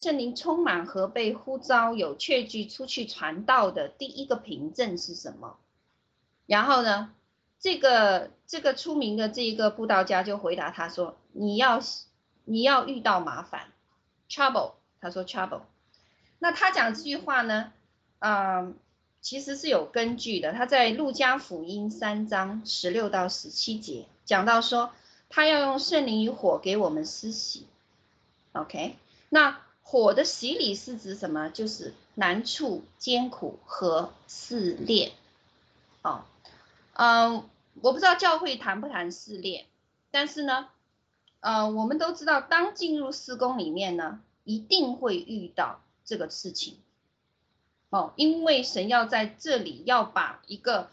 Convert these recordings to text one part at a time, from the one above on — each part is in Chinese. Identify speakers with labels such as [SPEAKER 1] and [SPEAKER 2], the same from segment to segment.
[SPEAKER 1] 圣灵充满和被呼召有确据出去传道的第一个凭证是什么？然后呢，这个这个出名的这一个布道家就回答他说：“你要你要遇到麻烦，trouble。”他说 “trouble”。那他讲这句话呢，嗯、其实是有根据的。他在路加福音三章十六到十七节讲到说，他要用圣灵与火给我们施洗。OK，那。火的洗礼是指什么？就是难处、艰苦和试炼。哦，嗯，我不知道教会谈不谈试炼，但是呢，呃，我们都知道，当进入事工里面呢，一定会遇到这个事情。哦，因为神要在这里要把一个，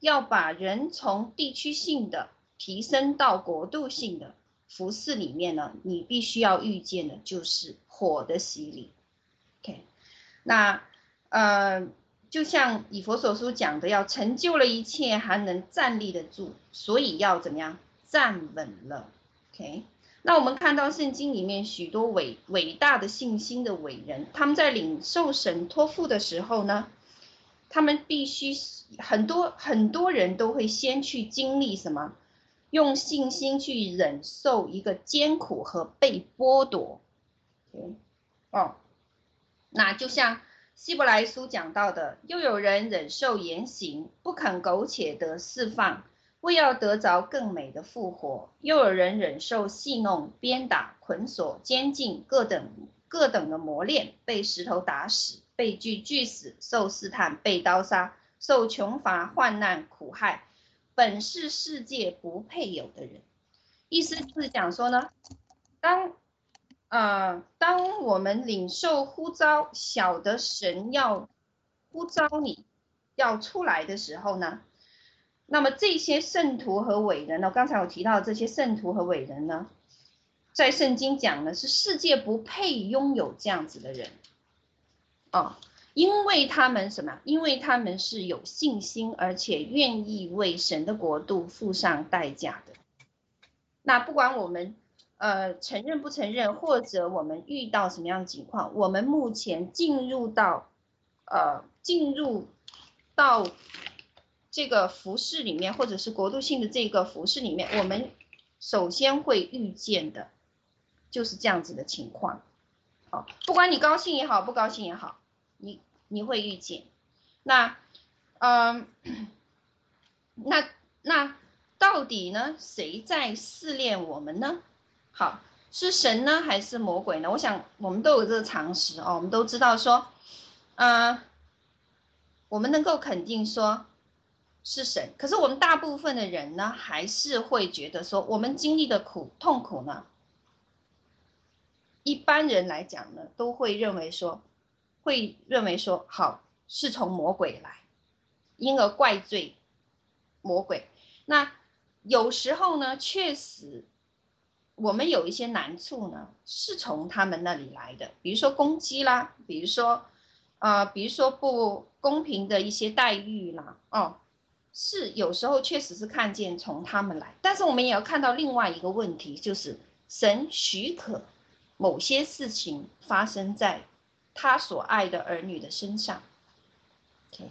[SPEAKER 1] 要把人从地区性的提升到国度性的。服事里面呢，你必须要遇见的就是火的洗礼。OK，那呃，就像以佛所书讲的，要成就了一切，还能站立得住，所以要怎么样站稳了？OK，那我们看到圣经里面许多伟伟大的信心的伟人，他们在领受神托付的时候呢，他们必须很多很多人都会先去经历什么？用信心去忍受一个艰苦和被剥夺哦，那就像希伯来书讲到的，又有人忍受严刑，不肯苟且得释放，为要得着更美的复活；又有人忍受戏弄、鞭打、捆锁、监禁，各等各等的磨练，被石头打死，被锯锯死，受试探，被刀杀，受穷乏、患难、苦害。本是世界不配有的人，意思是讲说呢，当，呃，当我们领受呼召，晓得神要呼召你要出来的时候呢，那么这些圣徒和伟人呢，刚才我提到这些圣徒和伟人呢，在圣经讲的是世界不配拥有这样子的人，哦。因为他们什么？因为他们是有信心，而且愿意为神的国度付上代价的。那不管我们呃承认不承认，或者我们遇到什么样的情况，我们目前进入到呃进入到这个服事里面，或者是国度性的这个服事里面，我们首先会遇见的就是这样子的情况。好，不管你高兴也好，不高兴也好，你。你会遇见，那，嗯，那那到底呢？谁在试炼我们呢？好，是神呢，还是魔鬼呢？我想我们都有这个常识哦，我们都知道说，嗯，我们能够肯定说是神，可是我们大部分的人呢，还是会觉得说，我们经历的苦痛苦呢，一般人来讲呢，都会认为说。会认为说好是从魔鬼来，因而怪罪魔鬼。那有时候呢，确实我们有一些难处呢，是从他们那里来的，比如说攻击啦，比如说啊、比如说不公平的一些待遇啦，哦，是有时候确实是看见从他们来。但是我们也要看到另外一个问题，就是神许可某些事情发生在。他所爱的儿女的身上，OK，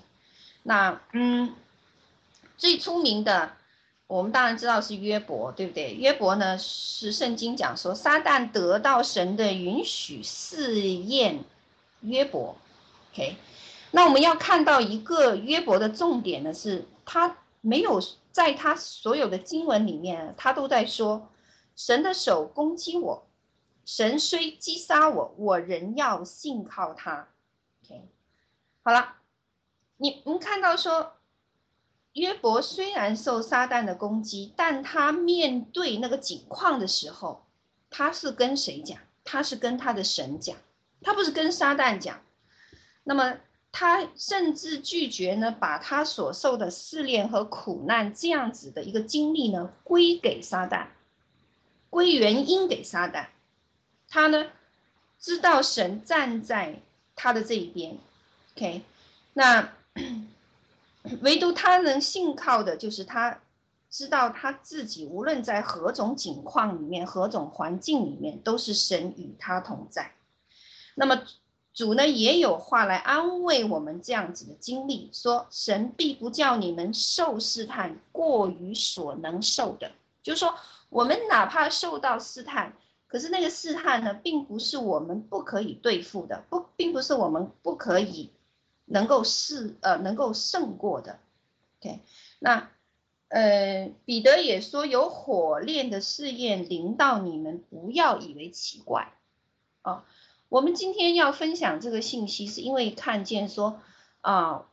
[SPEAKER 1] 那嗯，最出名的，我们当然知道是约伯，对不对？约伯呢是圣经讲说，撒旦得到神的允许试验约伯，OK，那我们要看到一个约伯的重点呢，是他没有在他所有的经文里面，他都在说神的手攻击我。神虽击杀我，我仍要信靠他。OK，好了，你们看到说，约伯虽然受撒旦的攻击，但他面对那个境况的时候，他是跟谁讲？他是跟他的神讲，他不是跟撒旦讲。那么他甚至拒绝呢，把他所受的试炼和苦难这样子的一个经历呢，归给撒旦，归原因给撒旦。他呢，知道神站在他的这一边，OK，那 唯独他能信靠的，就是他知道他自己无论在何种境况里面、何种环境里面，都是神与他同在。那么主呢也有话来安慰我们这样子的经历，说神必不叫你们受试探过于所能受的，就是说我们哪怕受到试探，可是那个试探呢，并不是我们不可以对付的，不，并不是我们不可以能够试呃能够胜过的。OK，那。呃，彼得也说，有火炼的试验临到你们，不要以为奇怪。啊，我们今天要分享这个信息，是因为看见说，啊，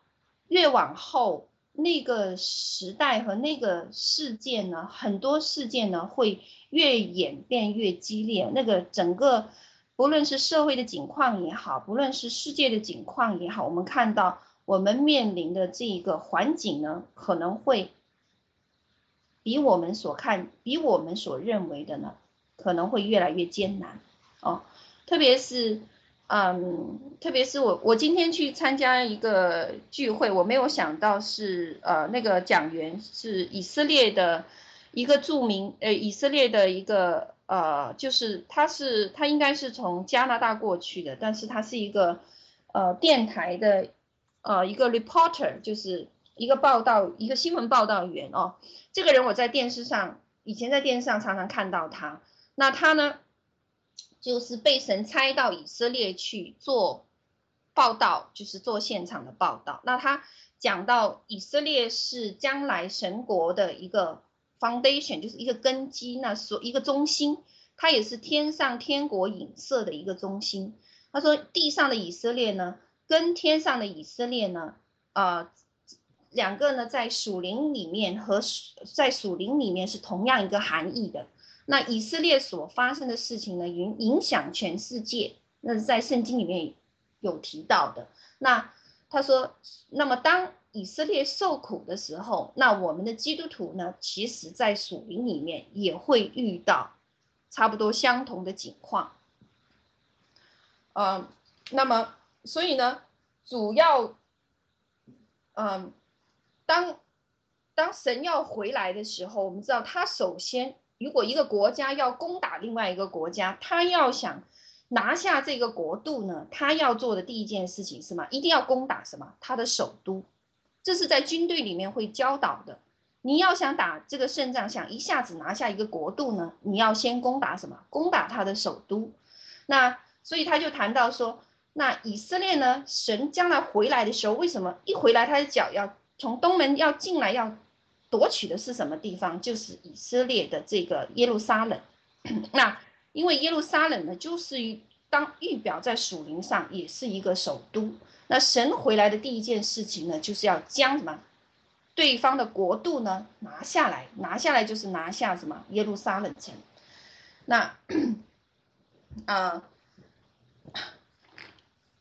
[SPEAKER 1] 越往后那个时代和那个事件呢，很多事件呢会越演变越激烈。那个整个不论是社会的景况也好，不论是世界的景况也好，我们看到我们面临的这一个环境呢，可能会。比我们所看，比我们所认为的呢，可能会越来越艰难哦。特别是，嗯，特别是我，我今天去参加一个聚会，我没有想到是，呃，那个讲员是以色列的一个著名，呃，以色列的一个，呃，就是他是他应该是从加拿大过去的，但是他是一个，呃，电台的，呃，一个 reporter，就是一个报道，一个新闻报道员哦。这个人我在电视上，以前在电视上常常看到他。那他呢，就是被神差到以色列去做报道，就是做现场的报道。那他讲到以色列是将来神国的一个 foundation，就是一个根基，那所一个中心，它也是天上天国影射的一个中心。他说地上的以色列呢，跟天上的以色列呢，啊、呃。两个呢，在属灵里面和在属灵里面是同样一个含义的。那以色列所发生的事情呢，影影响全世界，那是在圣经里面有提到的。那他说，那么当以色列受苦的时候，那我们的基督徒呢，其实在属灵里面也会遇到差不多相同的境况。嗯，那么所以呢，主要，嗯。当当神要回来的时候，我们知道他首先，如果一个国家要攻打另外一个国家，他要想拿下这个国度呢，他要做的第一件事情是什么？一定要攻打什么？他的首都，这是在军队里面会教导的。你要想打这个胜仗，想一下子拿下一个国度呢，你要先攻打什么？攻打他的首都。那所以他就谈到说，那以色列呢，神将来回来的时候，为什么一回来他的脚要？从东门要进来要夺取的是什么地方？就是以色列的这个耶路撒冷。那因为耶路撒冷呢，就是当预表在属灵上也是一个首都。那神回来的第一件事情呢，就是要将什么对方的国度呢拿下来，拿下来就是拿下什么耶路撒冷城。那啊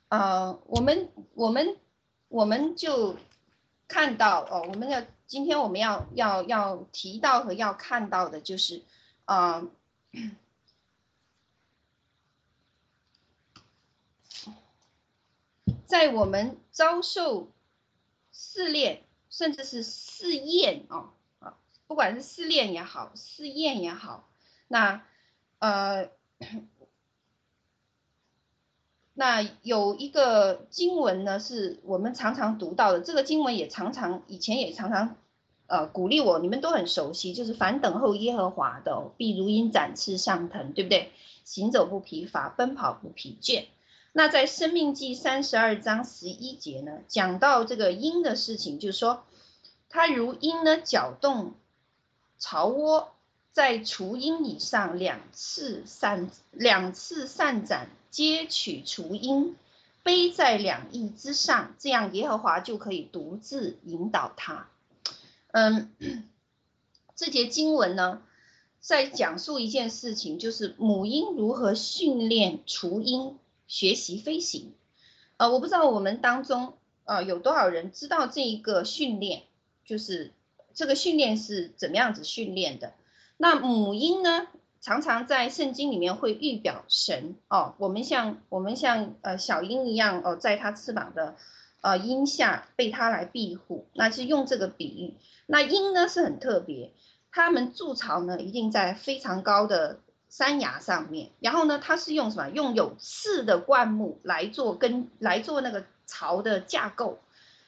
[SPEAKER 1] 啊，我们我们我们就。看到哦，我们要今天我们要要要提到和要看到的就是，啊、在我们遭受试炼，甚至是试验啊啊，不管是试炼也好，试验也好，那呃。那有一个经文呢，是我们常常读到的。这个经文也常常以前也常常，呃，鼓励我，你们都很熟悉，就是凡等候耶和华的，必如鹰展翅上腾，对不对？行走不疲乏，奔跑不疲倦。那在生命记三十二章十一节呢，讲到这个鹰的事情，就是说，它如鹰呢，搅动巢窝，在雏鹰以上两次散两次散展。接取雏鹰，背在两翼之上，这样耶和华就可以独自引导他。嗯，这节经文呢，在讲述一件事情，就是母婴如何训练雏鹰学习飞行。呃，我不知道我们当中呃有多少人知道这一个训练，就是这个训练是怎么样子训练的。那母婴呢？常常在圣经里面会预表神哦，我们像我们像呃小鹰一样哦，在它翅膀的呃荫下被它来庇护，那是用这个比喻。那鹰呢是很特别，它们筑巢呢一定在非常高的山崖上面，然后呢，它是用什么？用有刺的灌木来做根，来做那个巢的架构，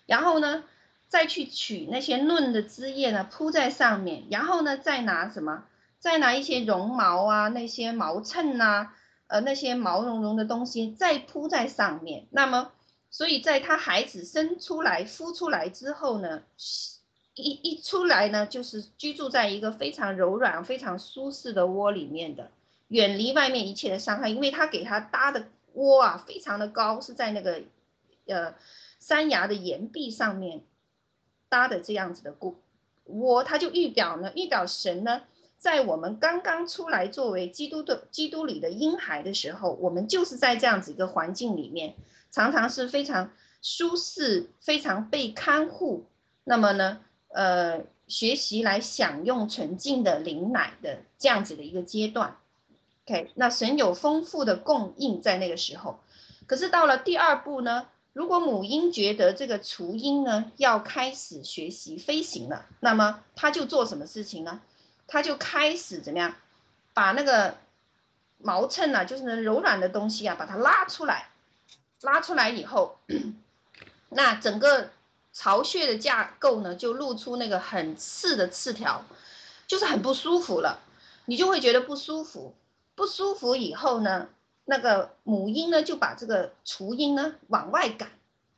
[SPEAKER 1] 然后呢，再去取那些嫩的枝叶呢铺在上面，然后呢，再拿什么？再拿一些绒毛啊，那些毛衬啊，呃，那些毛茸茸的东西再铺在上面。那么，所以在他孩子生出来、孵出来之后呢，一一出来呢，就是居住在一个非常柔软、非常舒适的窝里面的，远离外面一切的伤害，因为他给他搭的窝啊，非常的高，是在那个呃山崖的岩壁上面搭的这样子的窝，窝，他就预表呢，预表神呢，在我们刚刚出来作为基督的基督里的婴孩的时候，我们就是在这样子一个环境里面，常常是非常舒适、非常被看护，那么呢，呃，学习来享用纯净的灵奶的这样子的一个阶段，OK，那神有丰富的供应在那个时候，可是到了第二步呢，如果母婴觉得这个雏鹰呢要开始学习飞行了，那么他就做什么事情呢？他就开始怎么样，把那个毛衬啊，就是那柔软的东西啊，把它拉出来，拉出来以后，那整个。巢穴的架构呢，就露出那个很刺的刺条，就是很不舒服了，你就会觉得不舒服，不舒服以后呢，那个母鹰呢就把这个雏鹰呢往外赶，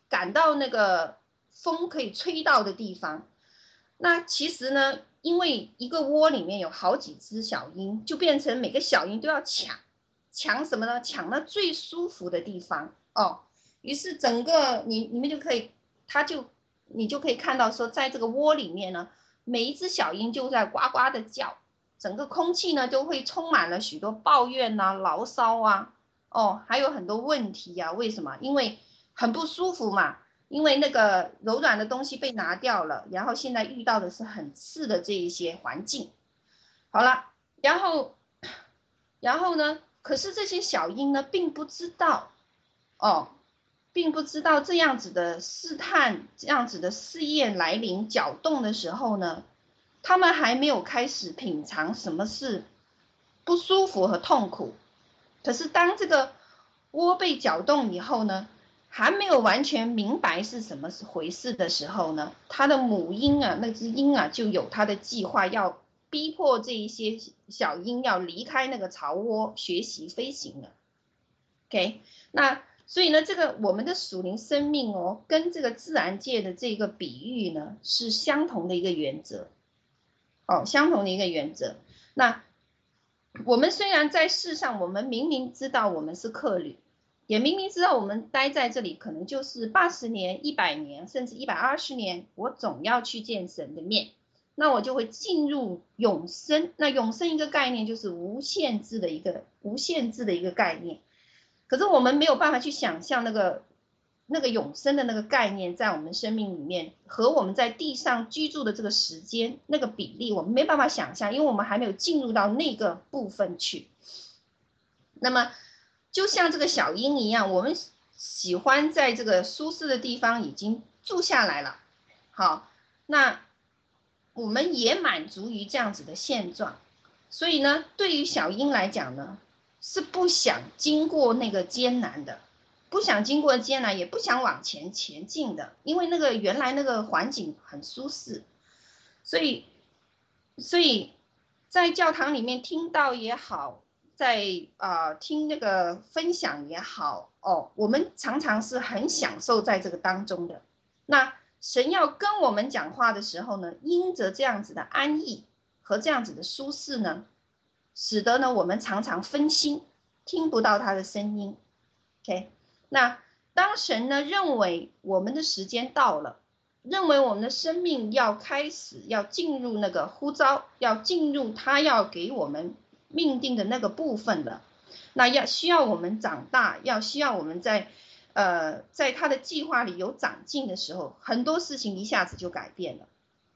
[SPEAKER 1] 赶到那个风可以吹到的地方。那其实呢，因为一个窝里面有好几只小鹰，就变成每个小鹰都要抢，抢什么呢？抢那最舒服的地方哦。于是整个你你们就可以，它就。你就可以看到说，在这个窝里面呢，每一只小鹰就在呱呱的叫，整个空气呢都会充满了许多抱怨呐、啊、牢骚啊，哦，还有很多问题呀、啊。为什么？因为很不舒服嘛，因为那个柔软的东西被拿掉了，然后现在遇到的是很刺的这一些环境。好了，然后，然后呢？可是这些小鹰呢，并不知道，哦。并不知道这样子的试探，这样子的试验来临搅动的时候呢，他们还没有开始品尝什么是不舒服和痛苦。可是当这个窝被搅动以后呢，还没有完全明白是什么回事的时候呢，他的母鹰啊，那只鹰啊，就有他的计划，要逼迫这一些小鹰要离开那个巢窝，学习飞行了。OK，那。所以呢，这个我们的属灵生命哦，跟这个自然界的这个比喻呢，是相同的一个原则，哦，相同的一个原则。那我们虽然在世上，我们明明知道我们是客旅，也明明知道我们待在这里可能就是八十年、一百年，甚至一百二十年，我总要去见神的面，那我就会进入永生。那永生一个概念就是无限制的一个无限制的一个概念。可是我们没有办法去想象那个那个永生的那个概念在我们生命里面和我们在地上居住的这个时间那个比例，我们没办法想象，因为我们还没有进入到那个部分去。那么，就像这个小鹰一样，我们喜欢在这个舒适的地方已经住下来了，好，那我们也满足于这样子的现状。所以呢，对于小鹰来讲呢，是不想经过那个艰难的，不想经过艰难，也不想往前前进的，因为那个原来那个环境很舒适，所以，所以在教堂里面听到也好，在啊、听那个分享也好，哦，我们常常是很享受在这个当中的。那神要跟我们讲话的时候呢，因着这样子的安逸和这样子的舒适呢。使得呢，我们常常分心，听不到他的声音。OK，那当神呢认为我们的时间到了，认为我们的生命要开始要进入那个呼召，要进入他要给我们命定的那个部分了，那要需要我们长大，要需要我们在呃在他的计划里有长进的时候，很多事情一下子就改变了。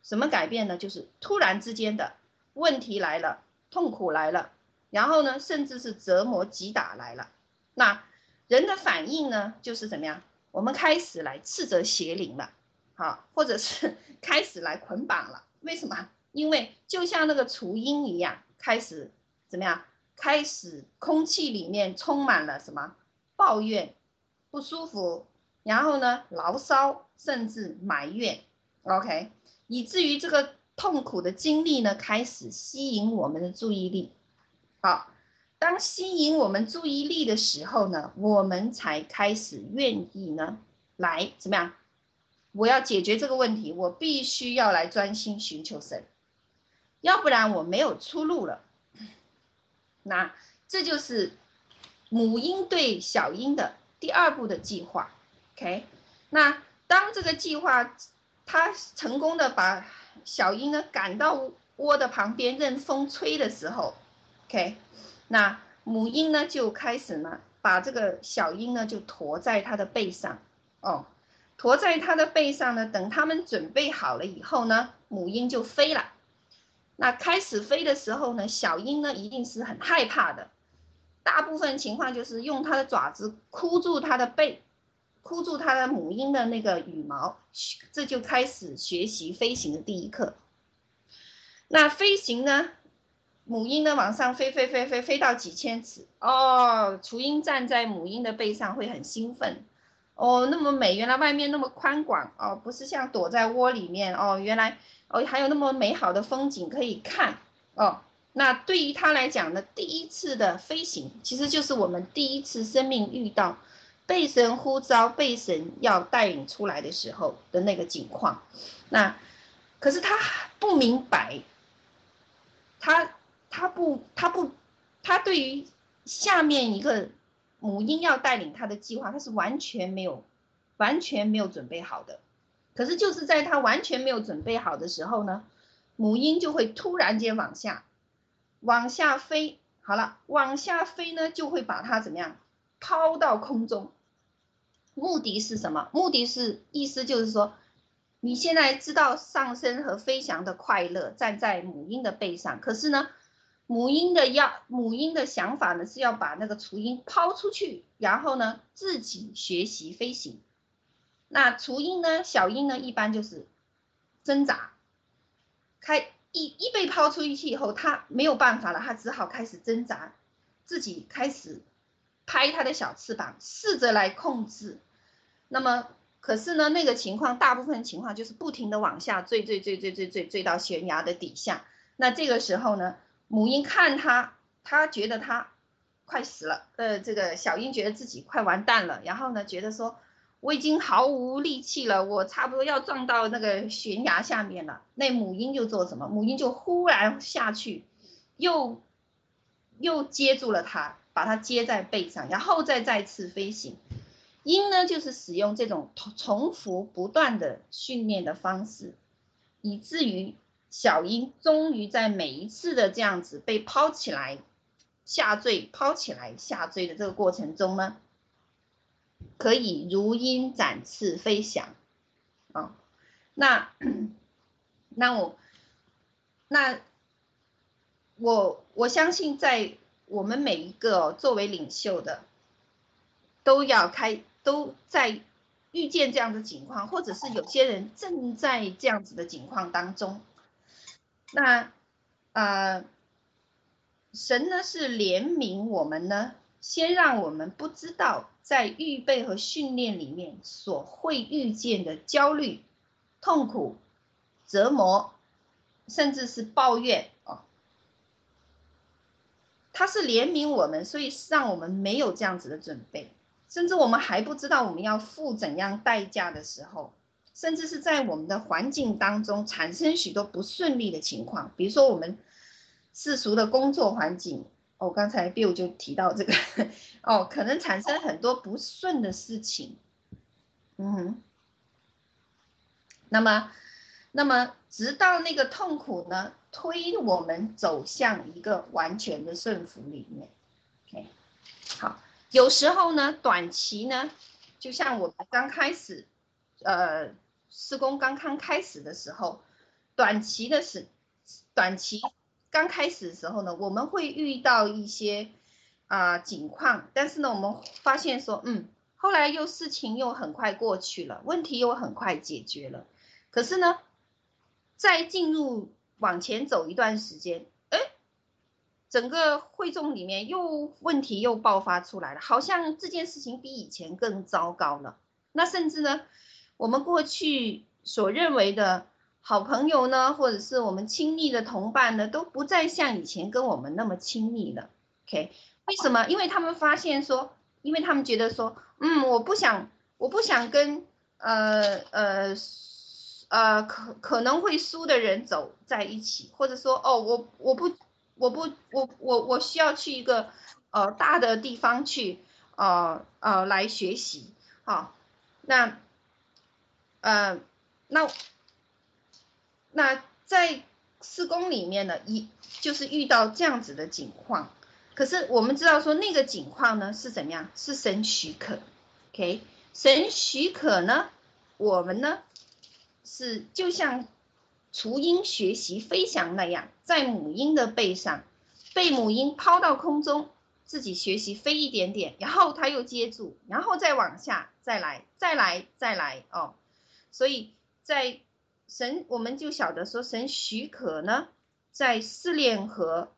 [SPEAKER 1] 什么改变呢？就是突然之间的问题来了。痛苦来了，然后呢，甚至是折磨击打来了。那人的反应呢，就是怎么样？我们开始来斥责邪灵了，好，或者是 开始来捆绑了。为什么？因为就像那个雏鹰一样，开始怎么样？开始空气里面充满了什么抱怨、不舒服，然后呢牢骚，甚至埋怨，OK，以至于这个痛苦的经历呢开始吸引我们的注意力。好，当吸引我们注意力的时候呢，我们才开始愿意呢来怎么样？我要解决这个问题，我必须要来专心寻求神，要不然我没有出路了。那这就是母鹰对小鹰的第二步的计划，OK？那当这个计划它成功的把小鹰呢赶到窝的旁边任风吹的时候，OK？那母鹰呢就开始呢把这个小鹰呢就驮在它的背上，哦。驮在它的背上呢，等他们准备好了以后呢，母鹰就飞了。那开始飞的时候呢，小鹰呢一定是很害怕的，大部分情况就是用它的爪子箍住它的背，箍住它的母鹰的那个羽毛，这就开始学习飞行的第一课。那飞行呢，母鹰呢往上飞飞飞飞飞到几千尺，哦，雏鹰站在母鹰的背上会很兴奋。哦，那么美，原来外面那么宽广哦，不是像躲在窝里面哦，原来哦还有那么美好的风景可以看哦。那对于他来讲呢，第一次的飞行其实就是我们第一次生命遇到被神呼召、被神要带领出来的时候的那个景况。那可是他不明白，他他不他不他对于下面一个。母婴要带领他的计划，他是完全没有、完全没有准备好的。可是就是在他完全没有准备好的时候呢，母鹰就会突然间往下、往下飞。好了，往下飞呢，就会把它怎么样抛到空中。目的是什么？目的是意思就是说，你现在知道上升和飞翔的快乐，站在母婴的背上。可是呢？母婴的要母婴的想法呢，是要把那个雏鹰抛出去，然后呢自己学习飞行。那雏鹰呢，小鹰呢，一般就是挣扎，开一一被抛出去以后，它没有办法了，它只好开始挣扎，自己开始拍它的小翅膀，试着来控制。那么可是呢，那个情况大部分情况就是不停的往下坠，坠，坠，坠，坠，坠，坠到悬崖的底下。那这个时候呢？母鹰看它，它觉得它快死了，呃，这个小鹰觉得自己快完蛋了，然后呢，觉得说我已经毫无力气了，我差不多要撞到那个悬崖下面了。那母鹰就做什么？母鹰就忽然下去，又又接住了它，把它接在背上，然后再再次飞行。鹰呢，就是使用这种重复不断的训练的方式，以至于。小鹰终于在每一次的这样子被抛起来下坠、抛起来下坠的这个过程中呢，可以如鹰展翅飞翔啊。那那我那我我相信，在我们每一个作为领袖的，都要开都在遇见这样的情况，或者是有些人正在这样子的情况当中。那，呃，神呢是怜悯我们呢，先让我们不知道在预备和训练里面所会遇见的焦虑、痛苦、折磨，甚至是抱怨哦。他是怜悯我们，所以让我们没有这样子的准备，甚至我们还不知道我们要付怎样代价的时候。甚至是在我们的环境当中产生许多不顺利的情况，比如说我们世俗的工作环境，哦，刚才 Bill 就提到这个，哦，可能产生很多不顺的事情，嗯，那么，那么直到那个痛苦呢，推我们走向一个完全的顺服里面，OK，好，有时候呢，短期呢，就像我们刚开始。呃，施工刚刚开始的时候，短期的是，短期刚开始的时候呢，我们会遇到一些啊、呃、情况，但是呢，我们发现说，嗯，后来又事情又很快过去了，问题又很快解决了。可是呢，再进入往前走一段时间，哎，整个会众里面又问题又爆发出来了，好像这件事情比以前更糟糕了。那甚至呢，我们过去所认为的好朋友呢，或者是我们亲密的同伴呢，都不再像以前跟我们那么亲密了。OK，为什么？因为他们发现说，因为他们觉得说，嗯，我不想，我不想跟呃呃呃可可能会输的人走在一起，或者说，哦，我我不我不我我我需要去一个呃大的地方去呃呃来学习，好，那呃那那在施工里面呢，一就是遇到这样子的景况。可是我们知道说那个景况呢是怎么样？是神许可，OK？神许可呢，我们呢是就像雏鹰学习飞翔那样，在母鹰的背上，被母鹰抛到空中，自己学习飞一点点，然后它又接住，然后再往下，再来，再来，再来哦。所以在神，我们就晓得说神许可呢，在试炼和。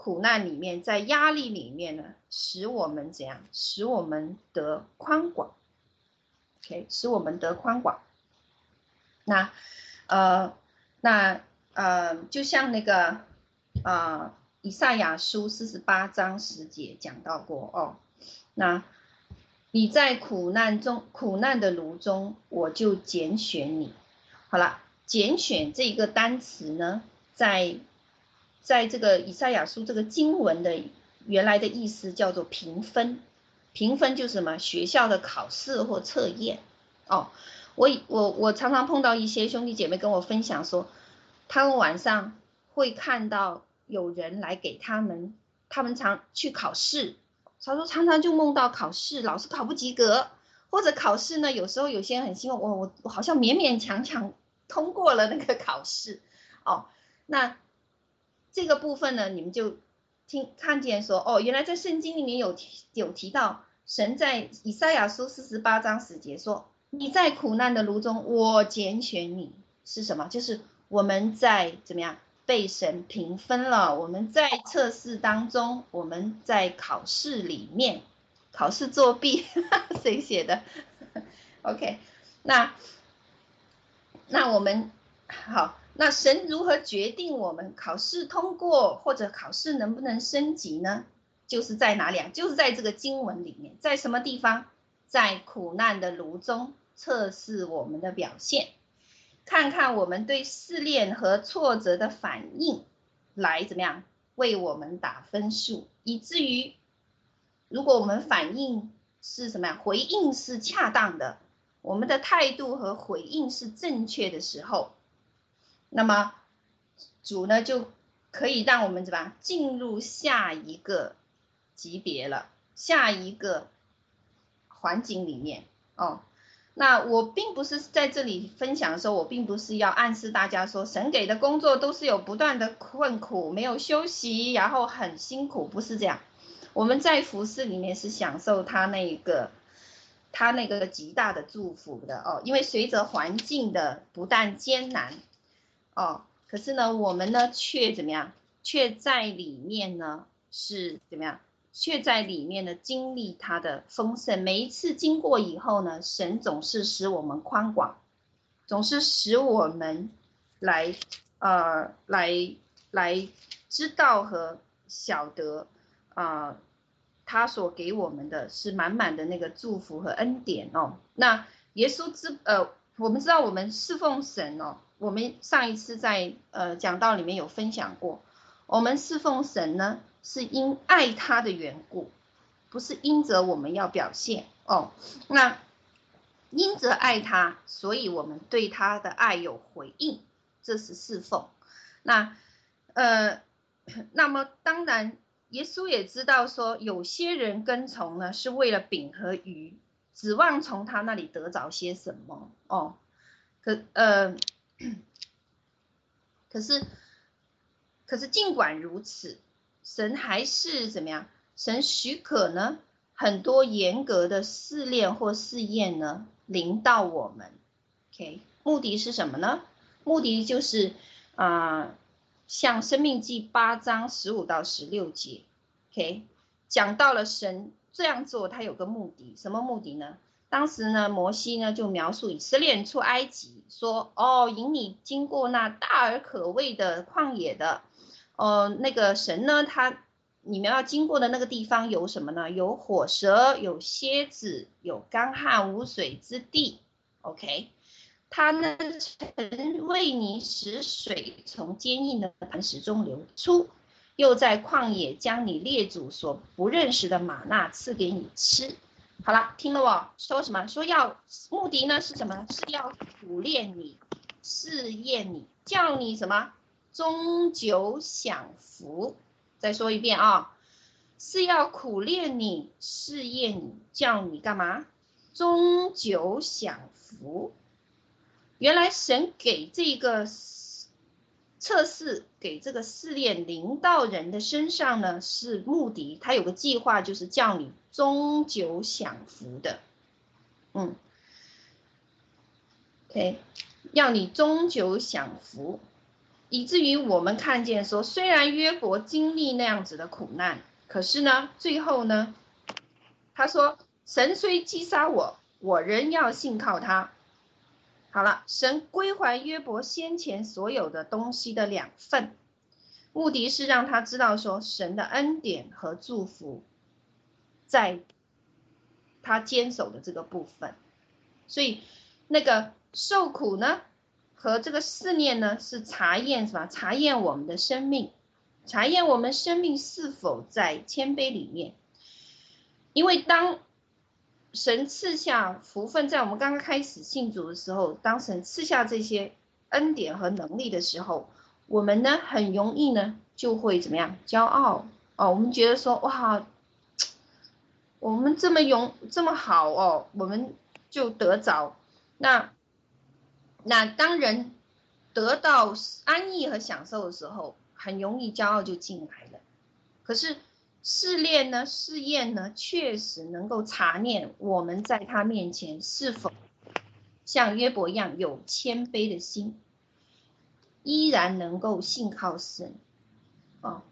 [SPEAKER 1] 苦难里面，在压力里面呢，使我们怎样？使我们得宽广。OK，使我们得宽广。那，呃，那呃，就像那个啊，呃，以赛亚书四十八章十节讲到过哦。那你在苦难中，苦难的炉中，我就拣选你。好了，拣选这个单词呢，在。在这个以赛亚书这个经文的原来的意思叫做评分，评分就是什么？学校的考试或测验哦。我我我常常碰到一些兄弟姐妹跟我分享说，他们晚上会看到有人来给他们，他们常去考试，他说常常就梦到考试，老是考不及格，或者考试呢，有时候有些人很希望我我我好像勉勉强强通过了那个考试哦，那。这个部分呢，你们就听看见说，哦，原来在圣经里面有有提到，神在以赛亚书四十八章十节说，你在苦难的炉中，我拣选你是什么？就是我们在怎么样被神评分了，我们在测试当中，我们在考试里面考试作弊，谁写的？OK，那那我们好。那神如何决定我们考试通过或者考试能不能升级呢？就是在哪里啊？就是在这个经文里面，在什么地方？在苦难的炉中测试我们的表现，看看我们对试炼和挫折的反应，来怎么样为我们打分数，以至于如果我们反应是什么呀？回应是恰当的，我们的态度和回应是正确的时候。那么主呢，就可以让我们怎么进入下一个级别了，下一个环境里面哦。那我并不是在这里分享的时候，我并不是要暗示大家说神给的工作都是有不断的困苦，没有休息，然后很辛苦，不是这样。我们在服事里面是享受他那个他那个极大的祝福的哦，因为随着环境的不但艰难。哦，可是呢，我们呢却怎么样？却在里面呢是怎么样？却在里面呢经历它的丰盛。每一次经过以后呢，神总是使我们宽广，总是使我们来呃来来知道和晓得啊、他所给我们的是满满的那个祝福和恩典哦。那耶稣之呃，我们知道我们侍奉神哦。我们上一次在呃讲道里面有分享过，我们侍奉神呢是因爱他的缘故，不是因着我们要表现哦。那因着爱他，所以我们对他的爱有回应，这是侍奉。那呃，那么当然，耶稣也知道说，有些人跟从呢是为了饼和鱼，指望从他那里得着些什么哦。可呃。可是，可是尽管如此，神还是怎么样？神许可呢？很多严格的试炼或试验呢，临到我们。OK，目的是什么呢？目的就是啊、像《生命记》八章十五到十六节，OK，讲到了神这样做，他有个目的，什么目的呢？当时呢，摩西呢就描述以色列人出埃及，说：“哦，引你经过那大而可畏的旷野的，哦，那个神呢，他你们要经过的那个地方有什么呢？有火蛇，有蝎子，有干旱无水之地。OK，他呢曾为你使水从坚硬的磐石中流出，又在旷野将你列祖所不认识的吗哪赐给你吃。”好了，听了我说什么？说要目的呢是什么？是要苦炼你，试验你，叫你什么？终久享福。再说一遍啊，是要苦炼你，试验你，叫你干嘛？终久享福。原来神给这个。测试给这个试炼临到人的身上呢，是目的，他有个计划，就是叫你终久享福的，嗯，OK，要你终久享福，以至于我们看见说，虽然约伯经历那样子的苦难，可是呢，最后呢，他说，神虽击杀我，我仍要信靠他。好了，神归还约伯先前所有的东西的两份，目的是让他知道说神的恩典和祝福，在他坚守的这个部分。所以那个受苦呢，和这个试炼呢，是查验什么？查验我们的生命，查验我们生命是否在谦卑里面。因为当神赐下福分，在我们刚刚开始信主的时候，当神赐下这些恩典和能力的时候，我们呢很容易呢就会怎么样？骄傲哦，我们觉得说哇，我们这么勇这么好哦，我们就得着。那那当人得到安逸和享受的时候，很容易骄傲就进来了。可是。试炼呢，试验呢，确实能够查验我们在他面前是否像约伯一样有谦卑的心，依然能够信靠神。哦，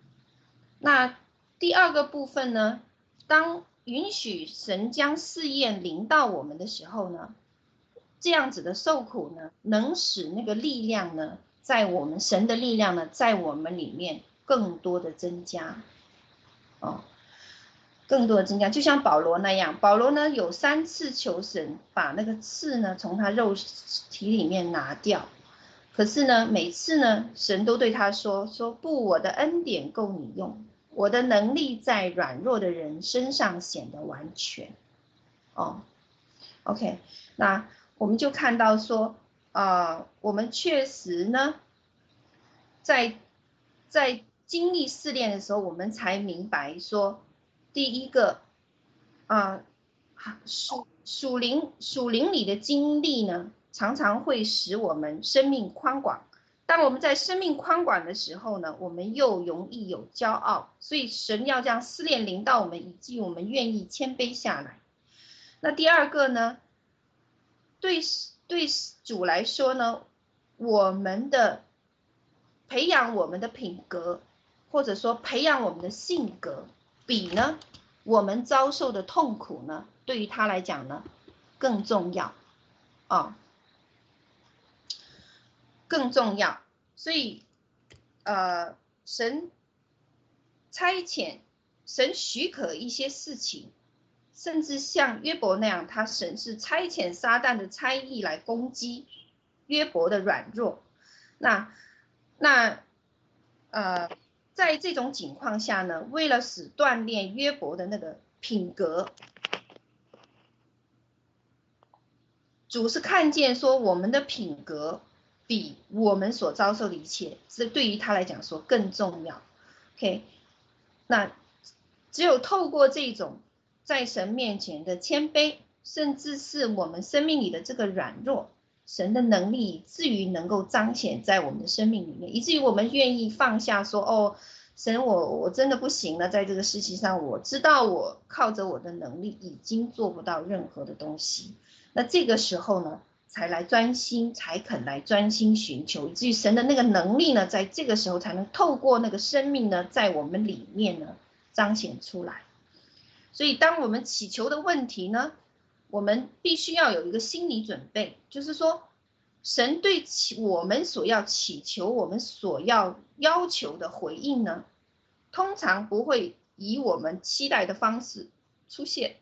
[SPEAKER 1] 那第二个部分呢，当允许神将试验临到我们的时候呢，这样子的受苦呢，能使那个力量呢，在我们神的力量呢，在我们里面更多的增加。哦，更多的增加，就像保罗那样，保罗呢有三次求神把那个刺呢从他肉体里面拿掉，可是呢每次呢神都对他说说不，我的恩典够你用，我的能力在软弱的人身上显得完全。哦，OK，那我们就看到说啊、呃，我们确实呢在在。经历试炼的时候，我们才明白说，第一个，啊，属属灵属灵里的经历呢，常常会使我们生命宽广。当我们在生命宽广的时候呢，我们又容易有骄傲，所以神要将试炼临到我们，以及我们愿意谦卑下来。那第二个呢，对对主来说呢，我们的培养我们的品格。或者说培养我们的性格，比呢我们遭受的痛苦呢，对于他来讲呢更重要啊，更重要。所以呃，神差遣，神许可一些事情，甚至像约伯那样，他神是差遣撒旦的差役来攻击约伯的软弱。那那呃。在这种情况下呢，为了使锻炼约伯的那个品格，主是看见说我们的品格比我们所遭受的一切，是对于他来讲说更重要。OK，那只有透过这种在神面前的谦卑，甚至是我们生命里的这个软弱。神的能力以至于能够彰显在我们的生命里面，以至于我们愿意放下说：“哦，神我，我真的不行了，在这个事情上，我知道我靠着我的能力已经做不到任何的东西。”那这个时候呢，才来专心，才肯来专心寻求，以至于神的那个能力呢，在这个时候才能透过那个生命呢，在我们里面呢彰显出来。所以，当我们祈求的问题呢，我们必须要有一个心理准备，就是说，神对祈我们所要祈求、我们所要要求的回应呢，通常不会以我们期待的方式出现。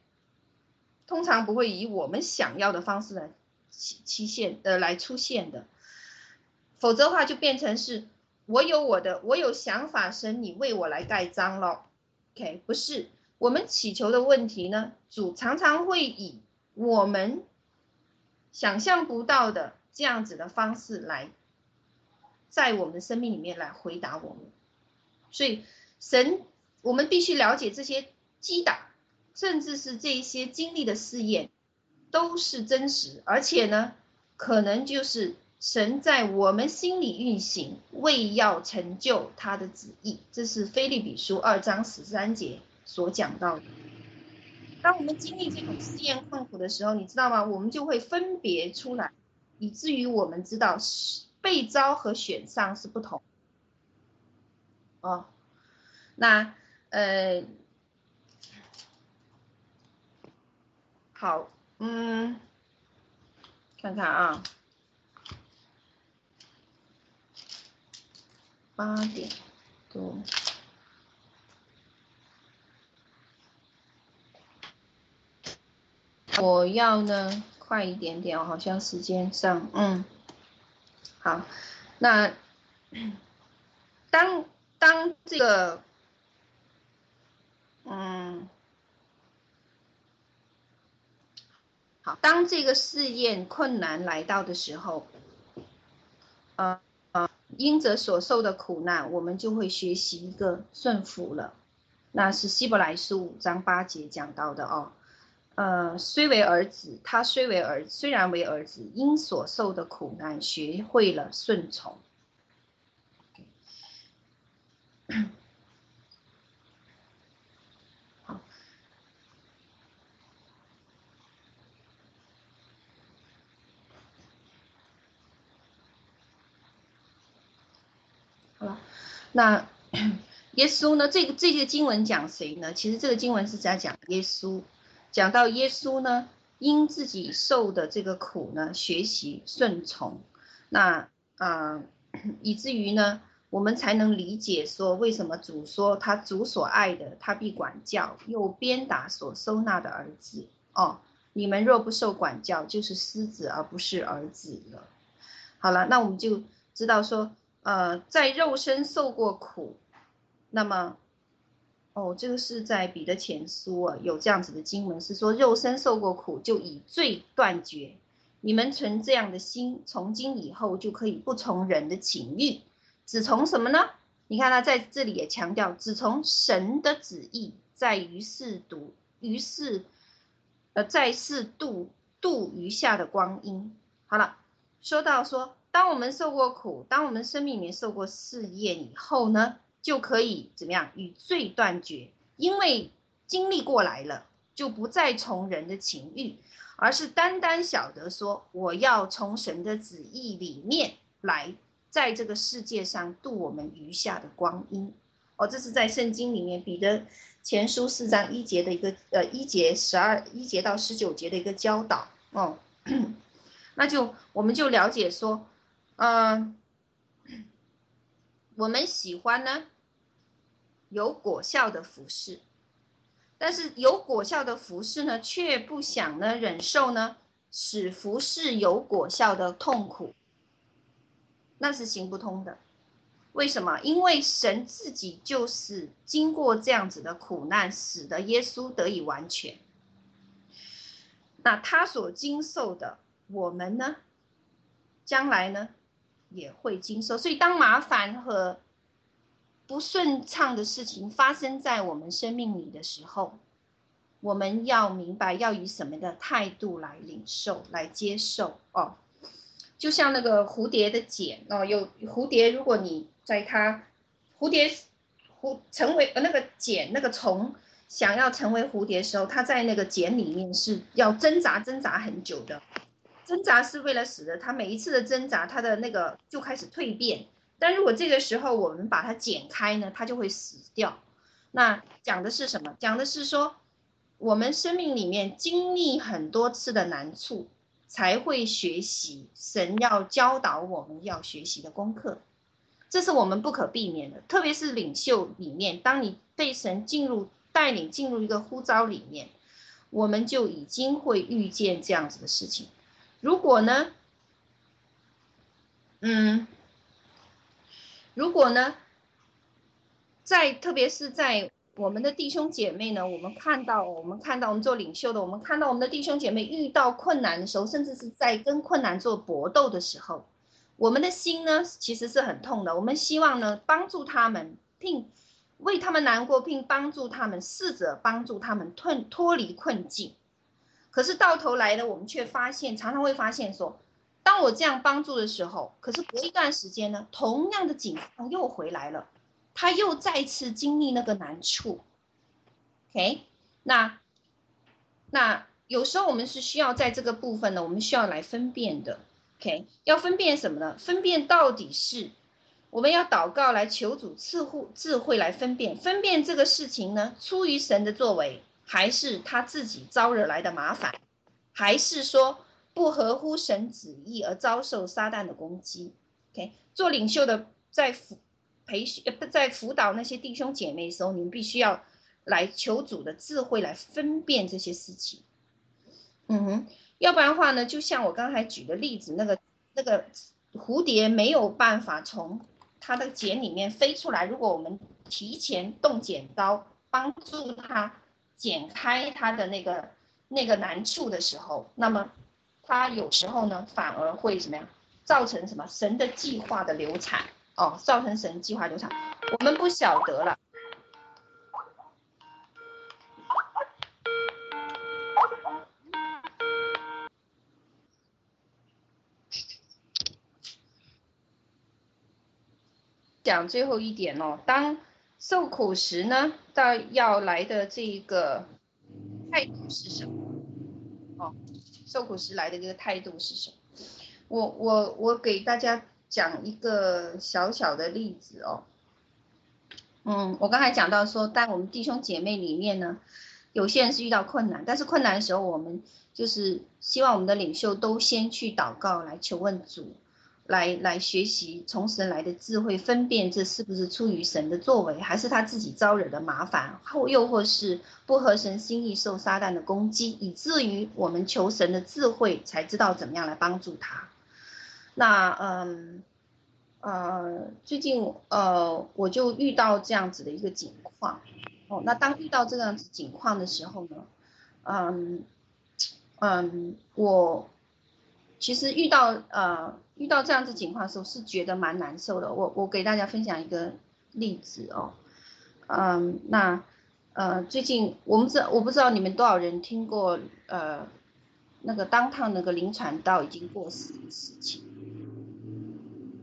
[SPEAKER 1] 通常不会以我们想要的方式来期期限呃来出现的，否则的话就变成是我有我的我有想法，神你为我来盖章了，OK 不是我们祈求的问题呢，主常常会以我们想象不到的这样子的方式来在我们生命里面来回答我们，所以神我们必须了解这些击打。甚至是这一些经历的试验，都是真实，而且呢，可能就是神在我们心里运行，为要成就他的旨意。这是腓立比书二章十三节所讲到的。当我们经历这种试验困苦的时候，你知道吗？我们就会分别出来，以至于我们知道被招和选上是不同。哦，那呃。好，嗯，看看啊，八点多，我要呢快一点点，好像时间上，嗯，好，那当当这个，嗯。好，当这个试验困难来到的时候，呃呃，因着所受的苦难，我们就会学习一个顺服了。那是希伯来书五章八节讲到的哦。呃，虽为儿子，他虽为儿，虽然为儿子，因所受的苦难，学会了顺从。好了那耶稣呢？这个这些经文讲谁呢？其实这个经文是在讲耶稣，讲到耶稣呢，因自己受的这个苦呢，学习顺从，那啊、以至于呢，我们才能理解说，为什么主说他主所爱的，他必管教，又鞭打所收纳的儿子。哦，你们若不受管教，就是私子而不是儿子了。好了，那我们就知道说。呃，在肉身受过苦，那么，哦，这个是在彼得前书啊，有这样子的经文是说，肉身受过苦就以罪断绝。你们存这样的心，从今以后就可以不从人的情欲，只从什么呢？你看他在这里也强调，只从神的旨意，在于世读，于是，呃，在世度度余下的光阴。好了，说到说。当我们受过苦，当我们生命里面受过试验以后呢，就可以怎么样与罪断绝？因为经历过来了，就不再从人的情欲，而是单单晓得说，我要从神的旨意里面来，在这个世界上度我们余下的光阴。哦，这是在圣经里面彼得前书四章一节的一个呃一节十二一节到十九节的一个教导。哦，那就我们就了解说。嗯，我们喜欢呢有果效的服事，但是有果效的服事呢，却不想呢忍受呢使服事有果效的痛苦，那是行不通的。为什么？因为神自己就是经过这样子的苦难，使得耶稣得以完全。那他所经受的，我们呢，将来呢？也会经受，所以当麻烦和不顺畅的事情发生在我们生命里的时候，我们要明白要以什么的态度来领受、来接受哦。就像那个蝴蝶的茧哦，有蝴蝶，如果你在它蝴蝶蝴成为呃那个茧那个虫想要成为蝴蝶的时候，它在那个茧里面是要挣扎挣扎很久的。挣扎是为了使得它每一次的挣扎，它的那个就开始蜕变。但如果这个时候我们把它剪开呢，它就会死掉。那讲的是什么？讲的是说，我们生命里面经历很多次的难处，才会学习神要教导我们要学习的功课。这是我们不可避免的，特别是领袖里面，当你被神进入带领进入一个呼召里面，我们就已经会遇见这样子的事情。如果呢，嗯。如果呢，在特别是在我们的弟兄姐妹呢，我们看到我们看到我们做领袖的，我们看到我们的弟兄姐妹遇到困难的时候，甚至是在跟困难做搏斗的时候，我们的心呢其实是很痛的。我们希望呢帮助他们，并为他们难过，并帮助他们，试着帮助他们脱脱离困境。可是到头来呢，我们却发现，常常会发现说。当我这样帮助的时候，可是隔一段时间呢，同样的境况又回来了，他又再次经历那个难处。OK，那那有时候我们是需要在这个部分呢，我们需要来分辨的。OK，要分辨什么呢？分辨到底是我们要祷告来求主赐护智慧来分辨，分辨这个事情呢，出于神的作为，还是他自己招惹来的麻烦，还是说？不合乎神旨意而遭受撒旦的攻击，OK，做领袖的在辅培训呃、在辅导那些弟兄姐妹的时候，你们必须要来求主的智慧来分辨这些事情。嗯哼，要不然的话呢，就像我刚才举的例子，那个那个蝴蝶没有办法从它的茧里面飞出来，如果我们提前动剪刀帮助它剪开它的那个那个难处的时候，那么。它有时候呢，反而会怎么样？造成什么神的计划的流产哦，造成神计划流产，我们不晓得了。讲最后一点哦，当受苦时呢，到要来的这个态度是什么？受苦时来的这个态度是什么？我我我给大家讲一个小小的例子哦。嗯，我刚才讲到说，在我们弟兄姐妹里面呢，有些人是遇到困难，但是困难的时候，我们就是希望我们的领袖都先去祷告，来求问主。来来学习从神来的智慧，分辨这是不是出于神的作为，还是他自己招惹的麻烦，或又或是不合神心意，受撒旦的攻击，以至于我们求神的智慧，才知道怎么样来帮助他。那嗯呃，最近呃我就遇到这样子的一个情况哦。那当遇到这样子情况的时候呢，嗯嗯，我其实遇到呃。遇到这样子情况的时候，是觉得蛮难受的。我我给大家分享一个例子哦，嗯，那呃最近我们知我不知道你们多少人听过呃那个当趟那个临产道已经过世的事情，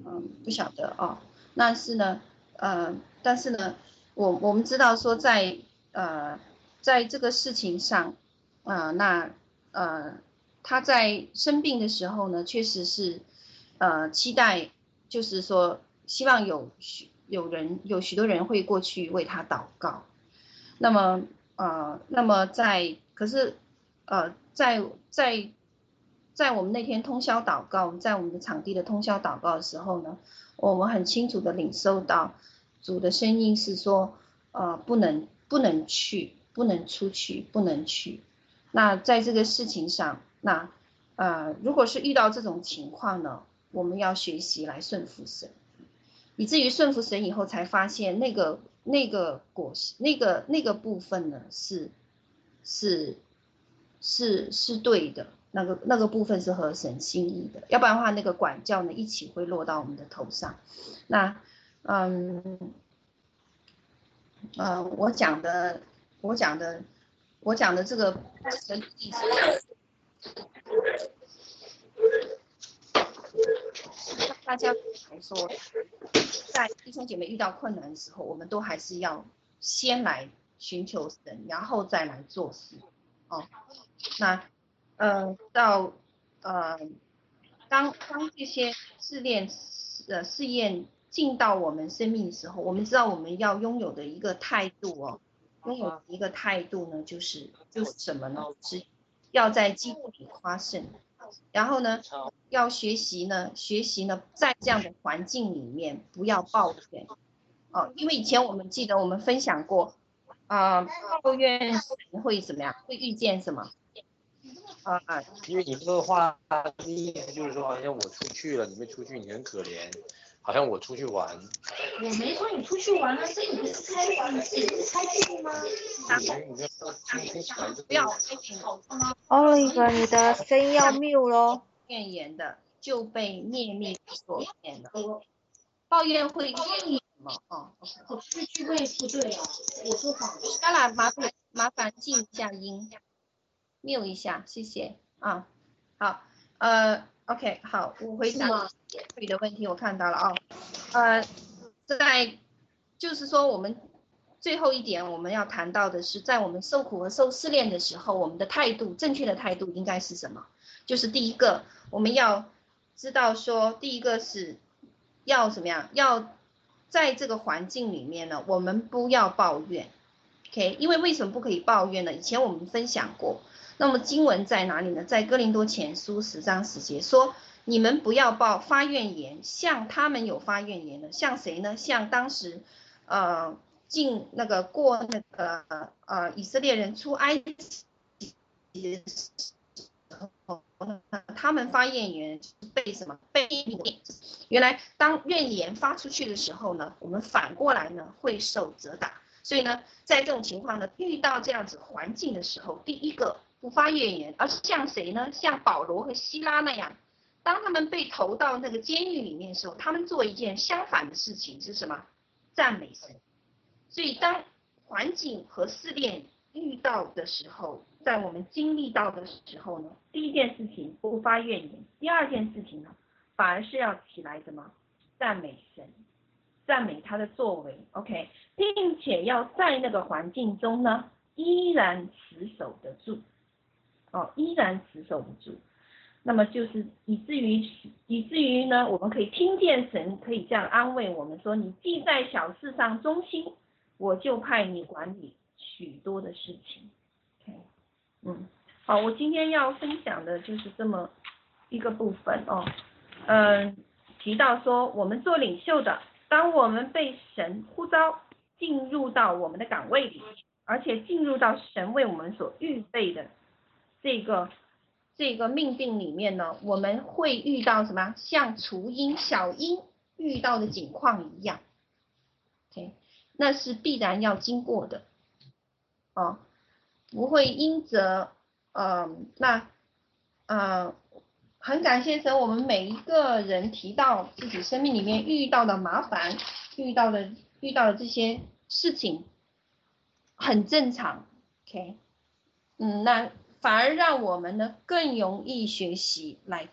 [SPEAKER 1] 嗯，不晓得哦。但是呢，呃，但是呢，我我们知道说在呃在这个事情上，呃，那呃他在生病的时候呢，确实是。呃，期待就是说，希望有许有人有许多人会过去为他祷告。那么，呃，那么在可是，呃，在在在我们那天通宵祷告，在我们的场地的通宵祷告的时候呢，我们很清楚的领受到主的声音是说，呃，不能不能去，不能出去，不能去。那在这个事情上，那呃，如果是遇到这种情况呢？我们要学习来顺服神，以至于顺服神以后，才发现那个那个果实那个那个部分呢，是是是是对的，那个那个部分是合神心意的，要不然的话，那个管教呢，一起会落到我们的头上。那嗯嗯，我讲的我讲的我讲的这个这个意大家来说，在弟兄姐妹遇到困难的时候，我们都还是要先来寻求神，然后再来做事。哦，那，呃，到呃，当当这些试炼呃试验进到我们生命的时候，我们知道我们要拥有的一个态度哦，拥有一个态度呢，就是就是什么呢？是要在基督里夸胜，然后呢，要学习呢，学习呢，在这样的环境里面不要抱怨哦，因为以前我们记得我们分享过啊、呃，抱怨会怎么样？会遇见什么？啊，
[SPEAKER 2] 因为你这个话意思就是说，好像我出去了，你没出去，你很可怜。好像我出去玩，
[SPEAKER 3] 我没说你出去玩啊，这你不是开玩笑，你不是开心吗？
[SPEAKER 1] 不要
[SPEAKER 4] ，Oliver，你的声音要 mute 咯。
[SPEAKER 1] 怨言的就被灭灭所灭了。抱怨会怨什么？哦，
[SPEAKER 3] 这句话不对啊，我说谎了。
[SPEAKER 1] 当然，麻烦麻烦静一下音，mute 一下，谢谢啊。好，呃。OK，好，我回答你的问题，我看到了哦。呃，在就是说，我们最后一点我们要谈到的是，在我们受苦和受试炼的时候，我们的态度，正确的态度应该是什么？就是第一个，我们要知道说，第一个是要怎么样？要在这个环境里面呢，我们不要抱怨。OK，因为为什么不可以抱怨呢？以前我们分享过。那么经文在哪里呢？在哥林多前书十章十节说：“你们不要报发怨言，像他们有发怨言的，像谁呢？像当时，呃，进那个过那个呃以色列人出埃及的时候，他们发怨言被什么？被。原来当怨言发出去的时候呢，我们反过来呢会受责打。所以呢，在这种情况呢，遇到这样子环境的时候，第一个。不发怨言，而是像谁呢？像保罗和希拉那样，当他们被投到那个监狱里面的时候，他们做一件相反的事情是什么？赞美神。所以当环境和试炼遇到的时候，在我们经历到的时候呢，第一件事情不发怨言，第二件事情呢，反而是要起来什么？赞美神，赞美他的作为，OK，并且要在那个环境中呢，依然持守得住。哦，依然持守不住，那么就是以至于以至于呢，我们可以听见神可以这样安慰我们说：“你既在小事上忠心，我就派你管理许多的事情。” OK，嗯，好，我今天要分享的就是这么一个部分哦。嗯，提到说我们做领袖的，当我们被神呼召进入到我们的岗位里，而且进入到神为我们所预备的。这个这个命定里面呢，我们会遇到什么？像雏鹰、小鹰遇到的景况一样，OK，那是必然要经过的，哦，不会因着，嗯、那，呃，很感谢神，我们每一个人提到自己生命里面遇到的麻烦，遇到的遇到的这些事情，很正常，OK，嗯，那。反而让我们呢更容易学习来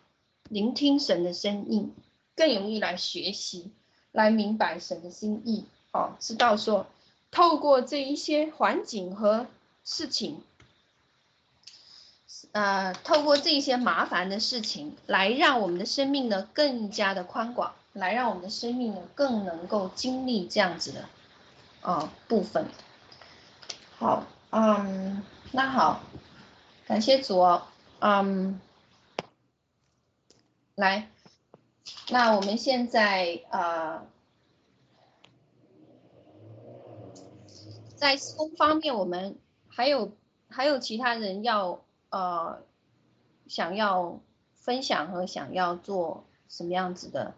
[SPEAKER 1] 聆听神的声音，更容易来学习来明白神的心意哦，知道说透过这一些环境和事情，呃，透过这些麻烦的事情来让我们的生命呢更加的宽广，来让我们的生命呢更能够经历这样子的啊、呃、部分。好，嗯，那好。感谢主哦，嗯，来，那我们现在呃，在施工方面，我们还有还有其他人要呃想要分享和想要做什么样子的，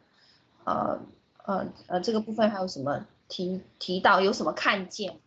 [SPEAKER 1] 呃呃呃，这个部分还有什么提提到有什么看见？